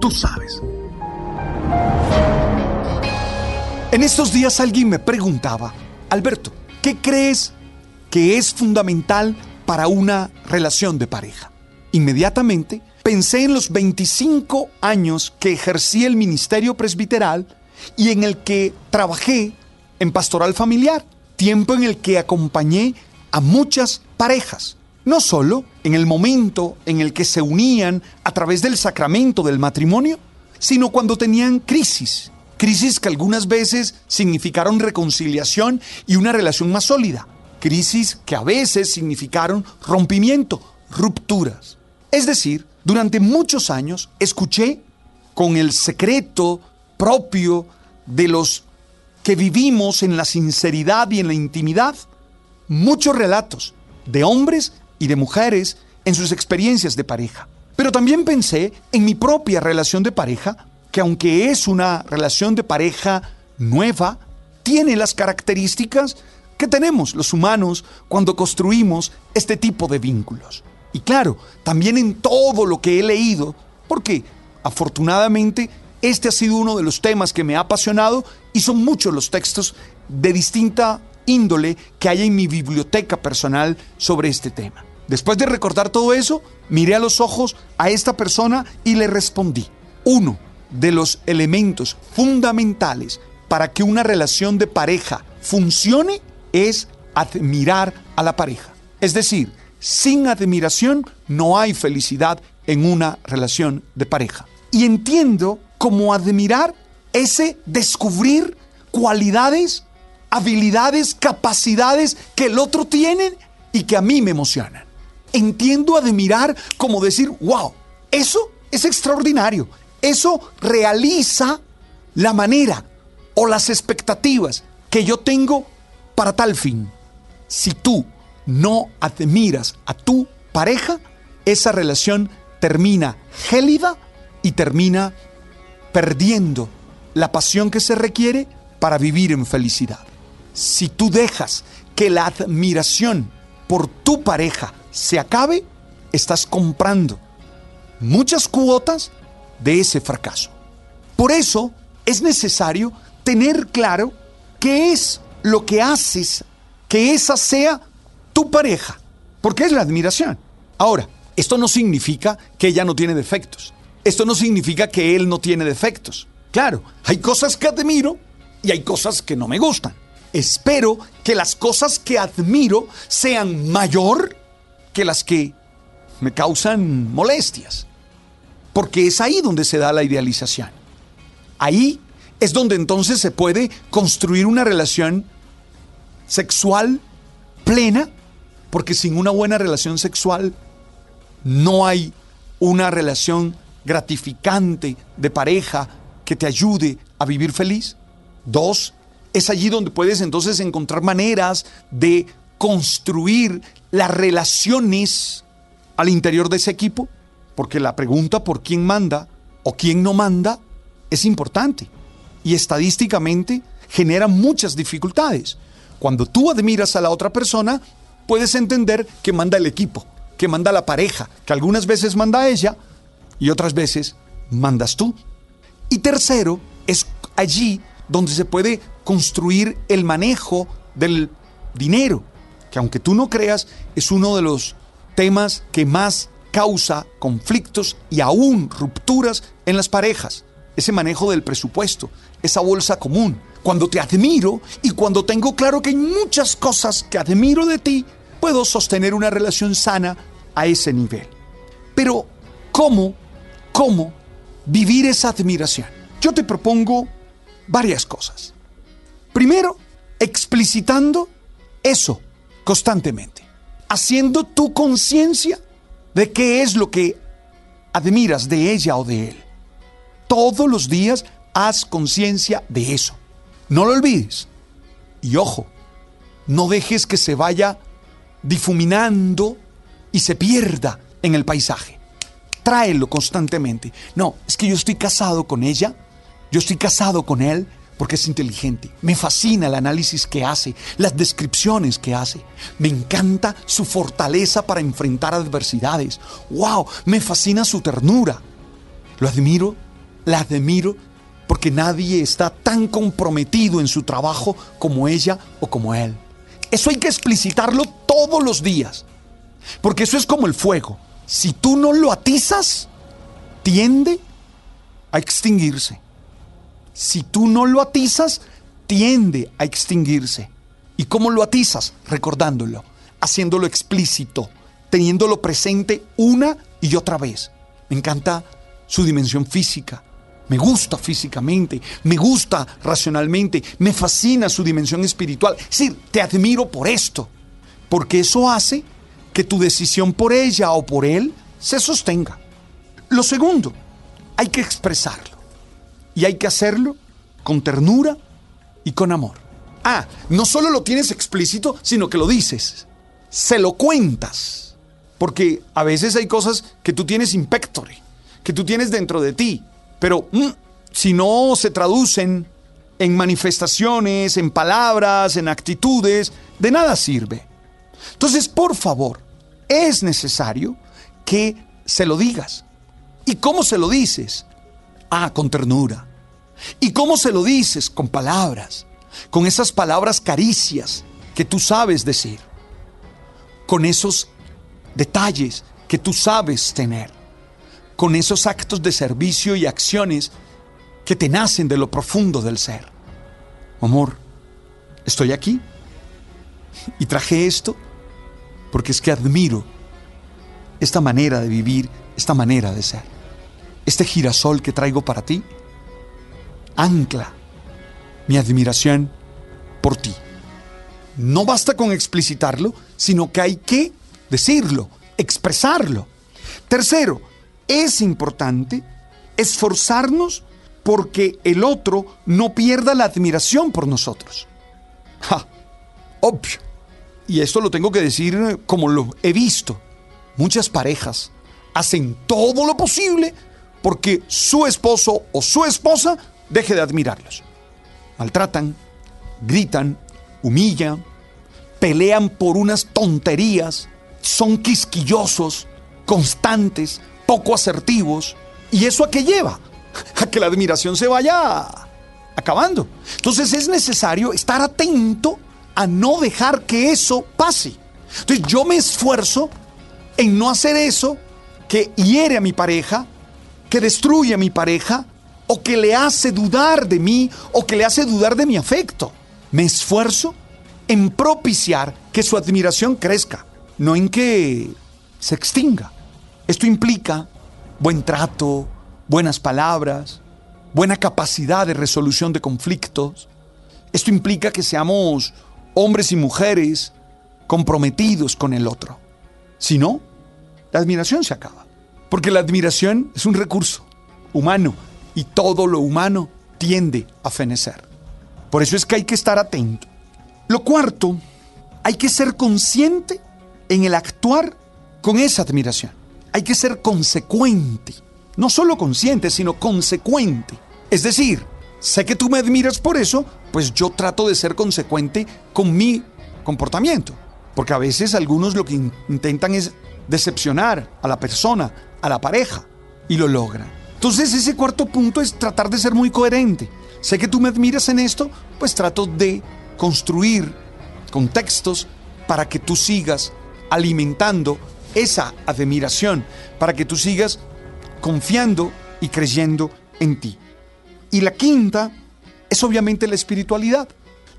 Tú sabes. En estos días alguien me preguntaba, Alberto, ¿qué crees que es fundamental para una relación de pareja? Inmediatamente pensé en los 25 años que ejercí el ministerio presbiteral y en el que trabajé en pastoral familiar, tiempo en el que acompañé a muchas parejas, no solo en el momento en el que se unían a través del sacramento del matrimonio, sino cuando tenían crisis, crisis que algunas veces significaron reconciliación y una relación más sólida, crisis que a veces significaron rompimiento, rupturas. Es decir, durante muchos años escuché con el secreto propio de los que vivimos en la sinceridad y en la intimidad muchos relatos de hombres y de mujeres en sus experiencias de pareja. Pero también pensé en mi propia relación de pareja, que aunque es una relación de pareja nueva, tiene las características que tenemos los humanos cuando construimos este tipo de vínculos. Y claro, también en todo lo que he leído, porque afortunadamente este ha sido uno de los temas que me ha apasionado y son muchos los textos de distinta índole que hay en mi biblioteca personal sobre este tema. Después de recordar todo eso, miré a los ojos a esta persona y le respondí. Uno de los elementos fundamentales para que una relación de pareja funcione es admirar a la pareja. Es decir, sin admiración no hay felicidad en una relación de pareja. Y entiendo como admirar ese descubrir cualidades, habilidades, capacidades que el otro tiene y que a mí me emocionan. Entiendo admirar como decir, wow, eso es extraordinario. Eso realiza la manera o las expectativas que yo tengo para tal fin. Si tú no admiras a tu pareja, esa relación termina gélida y termina perdiendo la pasión que se requiere para vivir en felicidad. Si tú dejas que la admiración por tu pareja se acabe, estás comprando muchas cuotas de ese fracaso. Por eso es necesario tener claro qué es lo que haces que esa sea tu pareja, porque es la admiración. Ahora, esto no significa que ella no tiene defectos. Esto no significa que él no tiene defectos. Claro, hay cosas que admiro y hay cosas que no me gustan. Espero que las cosas que admiro sean mayor que las que me causan molestias. Porque es ahí donde se da la idealización. Ahí es donde entonces se puede construir una relación sexual plena, porque sin una buena relación sexual no hay una relación gratificante de pareja que te ayude a vivir feliz. Dos, es allí donde puedes entonces encontrar maneras de construir las relaciones al interior de ese equipo, porque la pregunta por quién manda o quién no manda es importante y estadísticamente genera muchas dificultades. Cuando tú admiras a la otra persona, puedes entender que manda el equipo, que manda la pareja, que algunas veces manda ella y otras veces mandas tú. Y tercero, es allí donde se puede construir el manejo del dinero, que aunque tú no creas, es uno de los temas que más causa conflictos y aún rupturas en las parejas. Ese manejo del presupuesto, esa bolsa común. Cuando te admiro y cuando tengo claro que hay muchas cosas que admiro de ti, puedo sostener una relación sana a ese nivel. Pero, ¿cómo, cómo vivir esa admiración? Yo te propongo varias cosas. Primero, explicitando eso constantemente, haciendo tu conciencia de qué es lo que admiras de ella o de él. Todos los días haz conciencia de eso. No lo olvides. Y ojo, no dejes que se vaya difuminando y se pierda en el paisaje. Tráelo constantemente. No, es que yo estoy casado con ella, yo estoy casado con él porque es inteligente. Me fascina el análisis que hace, las descripciones que hace. Me encanta su fortaleza para enfrentar adversidades. ¡Wow! Me fascina su ternura. Lo admiro, la admiro porque nadie está tan comprometido en su trabajo como ella o como él. Eso hay que explicitarlo todos los días. Porque eso es como el fuego. Si tú no lo atizas, tiende a extinguirse. Si tú no lo atizas, tiende a extinguirse. ¿Y cómo lo atizas? Recordándolo, haciéndolo explícito, teniéndolo presente una y otra vez. Me encanta su dimensión física. Me gusta físicamente, me gusta racionalmente, me fascina su dimensión espiritual. Es decir, te admiro por esto, porque eso hace que tu decisión por ella o por él se sostenga. Lo segundo, hay que expresarlo. Y hay que hacerlo con ternura y con amor. Ah, no solo lo tienes explícito, sino que lo dices. Se lo cuentas. Porque a veces hay cosas que tú tienes impectore, que tú tienes dentro de ti, pero mm, si no se traducen en manifestaciones, en palabras, en actitudes, de nada sirve. Entonces, por favor, es necesario que se lo digas. ¿Y cómo se lo dices? Ah, con ternura. ¿Y cómo se lo dices? Con palabras. Con esas palabras caricias que tú sabes decir. Con esos detalles que tú sabes tener. Con esos actos de servicio y acciones que te nacen de lo profundo del ser. Amor, estoy aquí y traje esto porque es que admiro esta manera de vivir, esta manera de ser. Este girasol que traigo para ti ancla mi admiración por ti. No basta con explicitarlo, sino que hay que decirlo, expresarlo. Tercero, es importante esforzarnos porque el otro no pierda la admiración por nosotros. Ja, obvio y esto lo tengo que decir como lo he visto, muchas parejas hacen todo lo posible porque su esposo o su esposa deje de admirarlos. Maltratan, gritan, humillan, pelean por unas tonterías, son quisquillosos, constantes, poco asertivos. ¿Y eso a qué lleva? A que la admiración se vaya acabando. Entonces es necesario estar atento a no dejar que eso pase. Entonces yo me esfuerzo en no hacer eso que hiere a mi pareja, que destruye a mi pareja, o que le hace dudar de mí, o que le hace dudar de mi afecto. Me esfuerzo en propiciar que su admiración crezca, no en que se extinga. Esto implica buen trato, buenas palabras, buena capacidad de resolución de conflictos. Esto implica que seamos hombres y mujeres comprometidos con el otro. Si no, la admiración se acaba. Porque la admiración es un recurso humano y todo lo humano tiende a fenecer. Por eso es que hay que estar atento. Lo cuarto, hay que ser consciente en el actuar con esa admiración. Hay que ser consecuente. No solo consciente, sino consecuente. Es decir, sé que tú me admiras por eso, pues yo trato de ser consecuente con mi comportamiento. Porque a veces algunos lo que intentan es decepcionar a la persona, a la pareja, y lo logran. Entonces ese cuarto punto es tratar de ser muy coherente. Sé que tú me admiras en esto, pues trato de construir contextos para que tú sigas alimentando esa admiración, para que tú sigas confiando y creyendo en ti. Y la quinta es obviamente la espiritualidad.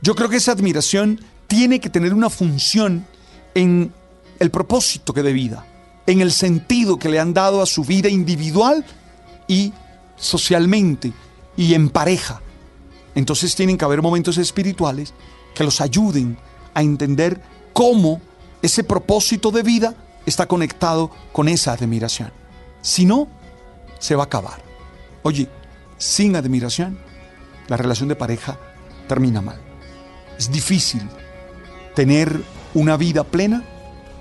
Yo creo que esa admiración tiene que tener una función en el propósito que de vida, en el sentido que le han dado a su vida individual y socialmente y en pareja. Entonces tienen que haber momentos espirituales que los ayuden a entender cómo ese propósito de vida está conectado con esa admiración. Si no, se va a acabar. Oye, sin admiración, la relación de pareja termina mal. Es difícil tener una vida plena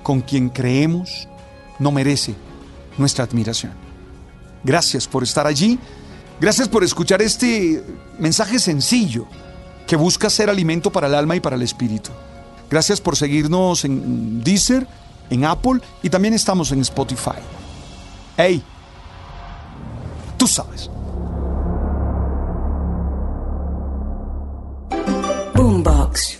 con quien creemos no merece nuestra admiración. Gracias por estar allí. Gracias por escuchar este mensaje sencillo que busca ser alimento para el alma y para el espíritu. Gracias por seguirnos en Deezer, en Apple y también estamos en Spotify. Hey, tú sabes. Boombox.